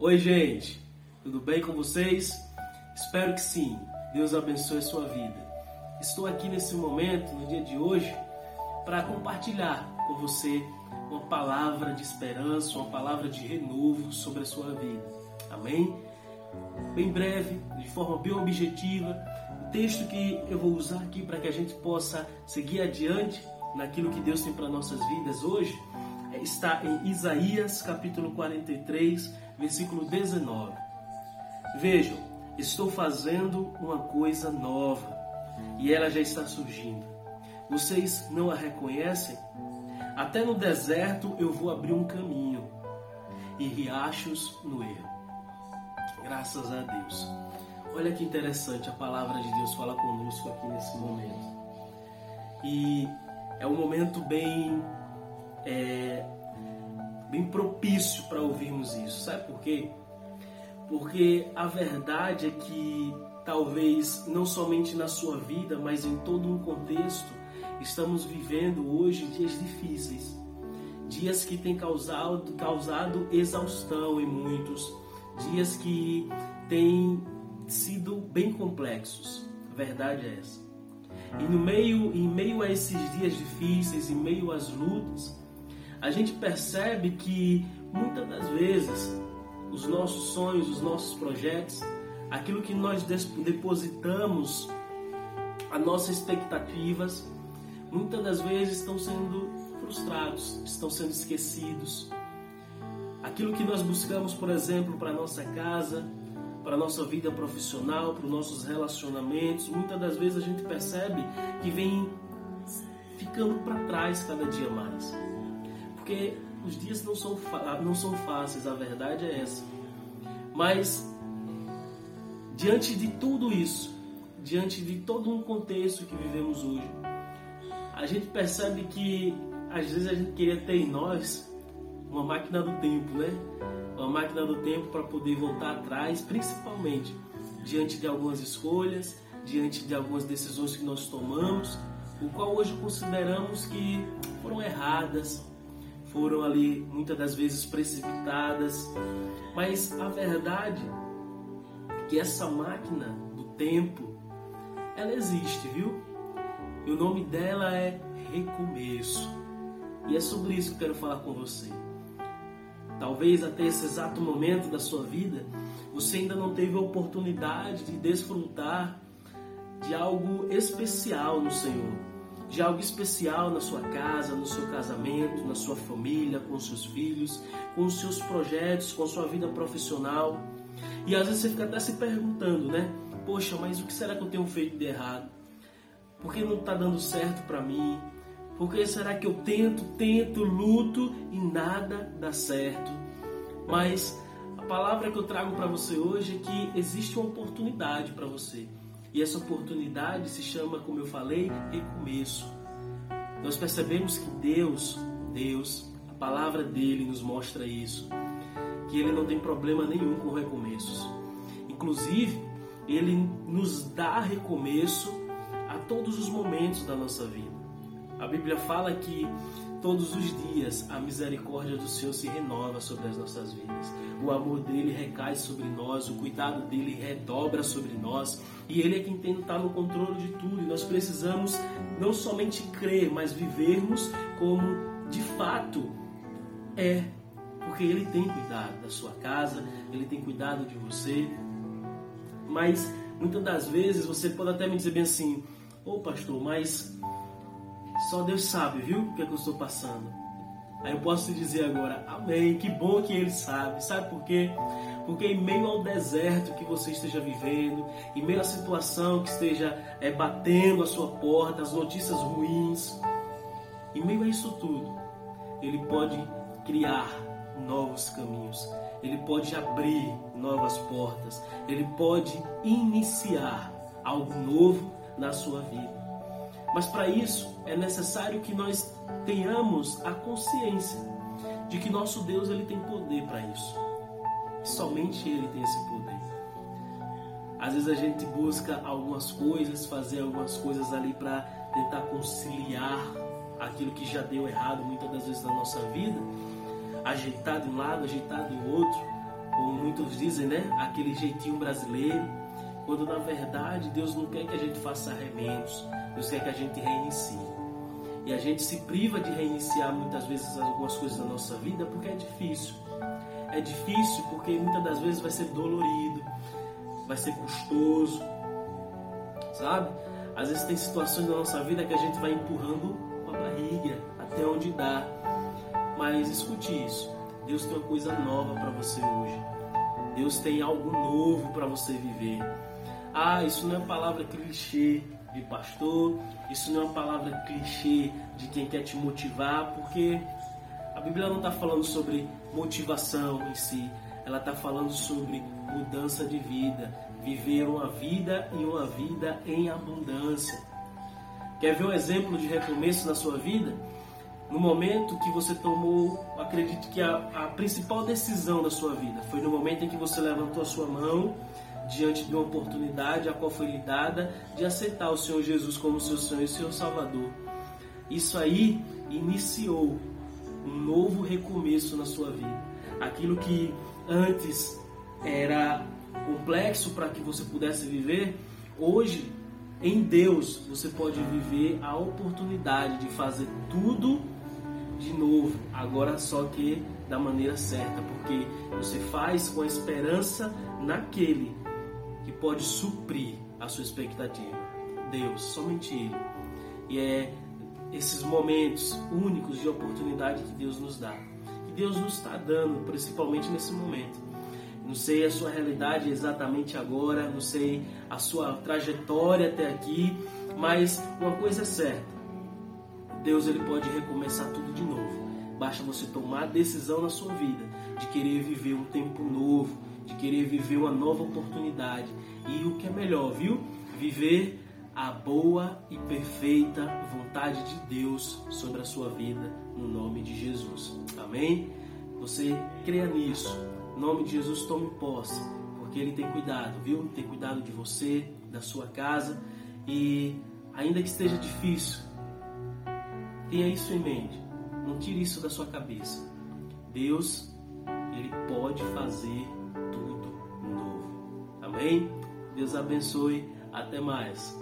Oi, gente, tudo bem com vocês? Espero que sim. Deus abençoe a sua vida. Estou aqui nesse momento, no dia de hoje, para compartilhar com você uma palavra de esperança, uma palavra de renovo sobre a sua vida. Amém? Bem breve, de forma bem objetiva, o texto que eu vou usar aqui para que a gente possa seguir adiante naquilo que Deus tem para nossas vidas hoje está em Isaías capítulo 43, versículo 19. Vejam, estou fazendo uma coisa nova e ela já está surgindo. Vocês não a reconhecem? Até no deserto eu vou abrir um caminho e riachos no erro. Graças a Deus. Olha que interessante a palavra de Deus fala conosco aqui nesse momento. E é um momento bem é, bem propício para ouvirmos isso. Sabe por quê? Porque a verdade é que talvez não somente na sua vida, mas em todo um contexto, estamos vivendo hoje dias difíceis. Dias que têm causado, causado exaustão em muitos, dias que têm sido bem complexos. A verdade é essa. E no meio, em meio a esses dias difíceis, em meio às lutas, a gente percebe que muitas das vezes os nossos sonhos, os nossos projetos, aquilo que nós depositamos, as nossas expectativas, muitas das vezes estão sendo frustrados, estão sendo esquecidos. Aquilo que nós buscamos, por exemplo, para nossa casa, para a nossa vida profissional, para os nossos relacionamentos, muitas das vezes a gente percebe que vem ficando para trás cada dia mais porque os dias não são, não são fáceis, a verdade é essa. Mas, diante de tudo isso, diante de todo um contexto que vivemos hoje, a gente percebe que às vezes a gente queria ter em nós uma máquina do tempo, né? Uma máquina do tempo para poder voltar atrás, principalmente diante de algumas escolhas, diante de algumas decisões que nós tomamos, o qual hoje consideramos que foram erradas, foram ali muitas das vezes precipitadas, mas a verdade é que essa máquina do tempo, ela existe, viu? E o nome dela é recomeço. E é sobre isso que eu quero falar com você. Talvez até esse exato momento da sua vida, você ainda não teve a oportunidade de desfrutar de algo especial no Senhor de algo especial na sua casa, no seu casamento, na sua família, com seus filhos, com os seus projetos, com a sua vida profissional. E às vezes você fica até se perguntando, né? Poxa, mas o que será que eu tenho feito de errado? Por que não está dando certo para mim? Por que será que eu tento, tento, luto e nada dá certo? Mas a palavra que eu trago para você hoje é que existe uma oportunidade para você. E essa oportunidade se chama, como eu falei, recomeço. Nós percebemos que Deus, Deus, a palavra dele nos mostra isso, que ele não tem problema nenhum com recomeços. Inclusive, ele nos dá recomeço a todos os momentos da nossa vida. A Bíblia fala que Todos os dias a misericórdia do Senhor se renova sobre as nossas vidas. O amor dele recai sobre nós, o cuidado dele redobra sobre nós. E ele é quem estar no controle de tudo. E nós precisamos não somente crer, mas vivermos como de fato é. Porque ele tem cuidado da sua casa, ele tem cuidado de você. Mas muitas das vezes você pode até me dizer bem assim: Ô oh, pastor, mas só Deus sabe, viu, o que, é que eu estou passando. Aí eu posso te dizer agora, amém, que bom que Ele sabe. Sabe por quê? Porque em meio ao deserto que você esteja vivendo, em meio à situação que esteja é, batendo a sua porta, as notícias ruins, em meio a isso tudo, Ele pode criar novos caminhos, Ele pode abrir novas portas, Ele pode iniciar algo novo na sua vida. Mas para isso é necessário que nós tenhamos a consciência de que nosso Deus ele tem poder para isso. Somente ele tem esse poder. Às vezes a gente busca algumas coisas, fazer algumas coisas ali para tentar conciliar aquilo que já deu errado muitas das vezes na nossa vida, ajeitar de um lado, ajeitar do outro, ou muitos dizem, né, aquele jeitinho brasileiro, quando na verdade Deus não quer que a gente faça remendos, Deus quer que a gente reinicie. E a gente se priva de reiniciar muitas vezes algumas coisas na nossa vida porque é difícil. É difícil porque muitas das vezes vai ser dolorido, vai ser custoso, sabe? Às vezes tem situações na nossa vida que a gente vai empurrando com a barriga até onde dá. Mas escute isso. Deus tem uma coisa nova para você hoje. Deus tem algo novo para você viver. Ah, isso não é palavra clichê de pastor, isso não é uma palavra clichê de quem quer te motivar, porque a Bíblia não está falando sobre motivação em si, ela está falando sobre mudança de vida, viver uma vida e uma vida em abundância. Quer ver um exemplo de recomeço na sua vida? No momento que você tomou, acredito que a, a principal decisão da sua vida foi no momento em que você levantou a sua mão diante de uma oportunidade a qual foi lhe dada de aceitar o Senhor Jesus como seu Senhor e seu Salvador. Isso aí iniciou um novo recomeço na sua vida. Aquilo que antes era complexo para que você pudesse viver, hoje em Deus você pode viver a oportunidade de fazer tudo de novo, agora só que da maneira certa, porque você faz com a esperança naquele que pode suprir a sua expectativa. Deus, somente Ele. E é esses momentos únicos de oportunidade que Deus nos dá. Que Deus nos está dando, principalmente nesse momento. Não sei a sua realidade exatamente agora, não sei a sua trajetória até aqui, mas uma coisa é certa Deus ele pode recomeçar tudo de novo. Basta você tomar a decisão na sua vida de querer viver um tempo novo, querer viver uma nova oportunidade. E o que é melhor, viu? Viver a boa e perfeita vontade de Deus sobre a sua vida, no nome de Jesus. Amém? Você creia nisso. Em nome de Jesus, tome posse, porque Ele tem cuidado, viu? Tem cuidado de você, da sua casa. E ainda que esteja difícil, Tenha isso em mente. Não tire isso da sua cabeça. Deus, Ele pode fazer. Amém? Deus abençoe. Até mais.